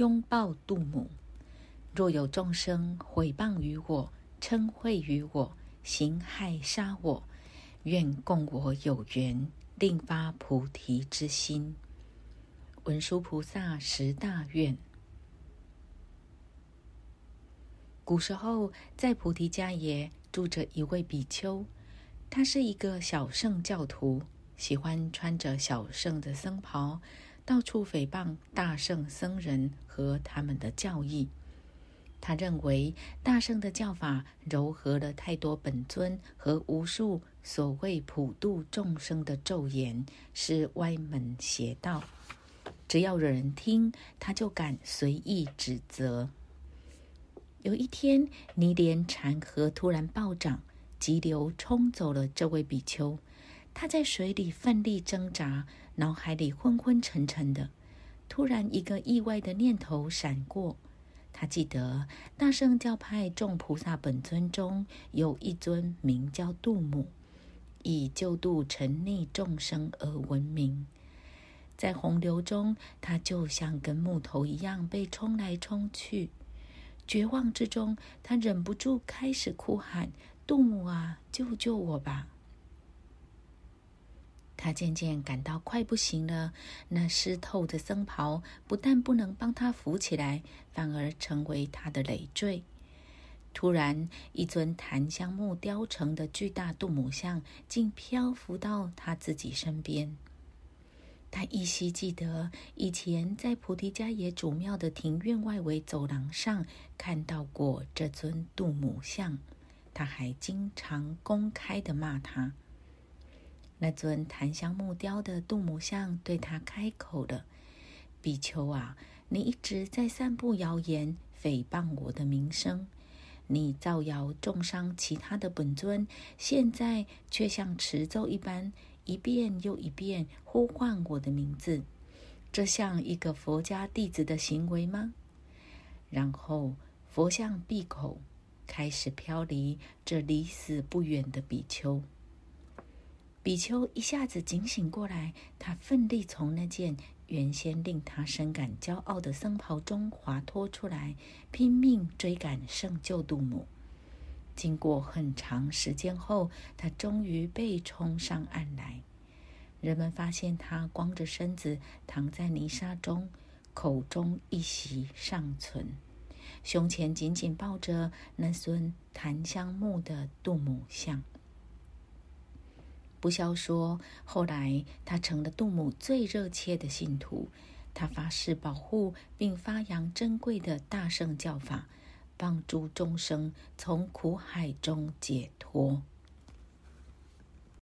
拥抱杜母。若有众生毁谤于我、称讳于我、行害杀我，愿供我有缘，令发菩提之心。文殊菩萨十大愿。古时候，在菩提迦耶住着一位比丘，他是一个小圣教徒，喜欢穿着小圣的僧袍。到处诽谤大圣僧人和他们的教义。他认为大圣的教法糅合了太多本尊和无数所谓普度众生的咒言，是歪门邪道。只要有人听，他就敢随意指责。有一天，尼连禅河突然暴涨，急流冲走了这位比丘。他在水里奋力挣扎。脑海里昏昏沉沉的，突然一个意外的念头闪过。他记得大圣教派众菩萨本尊中有一尊名叫度母，以救度沉溺众生而闻名。在洪流中，他就像跟木头一样被冲来冲去。绝望之中，他忍不住开始哭喊：“度母啊，救救我吧！”他渐渐感到快不行了，那湿透的僧袍不但不能帮他扶起来，反而成为他的累赘。突然，一尊檀香木雕成的巨大度母像竟漂浮到他自己身边。他依稀记得以前在菩提迦耶主庙的庭院外围走廊上看到过这尊度母像，他还经常公开的骂他。那尊檀香木雕的杜母像对他开口了：“比丘啊，你一直在散布谣言，诽谤我的名声，你造谣重伤其他的本尊，现在却像持咒一般，一遍又一遍呼唤我的名字，这像一个佛家弟子的行为吗？”然后佛像闭口，开始飘离这离死不远的比丘。比丘一下子警醒过来，他奋力从那件原先令他深感骄傲的僧袍中滑脱出来，拼命追赶圣救度母。经过很长时间后，他终于被冲上岸来。人们发现他光着身子躺在泥沙中，口中一息尚存，胸前紧紧抱着那尊檀香木的度母像。不消说，后来他成了杜牧最热切的信徒。他发誓保护并发扬珍贵的大圣教法，帮助众生从苦海中解脱。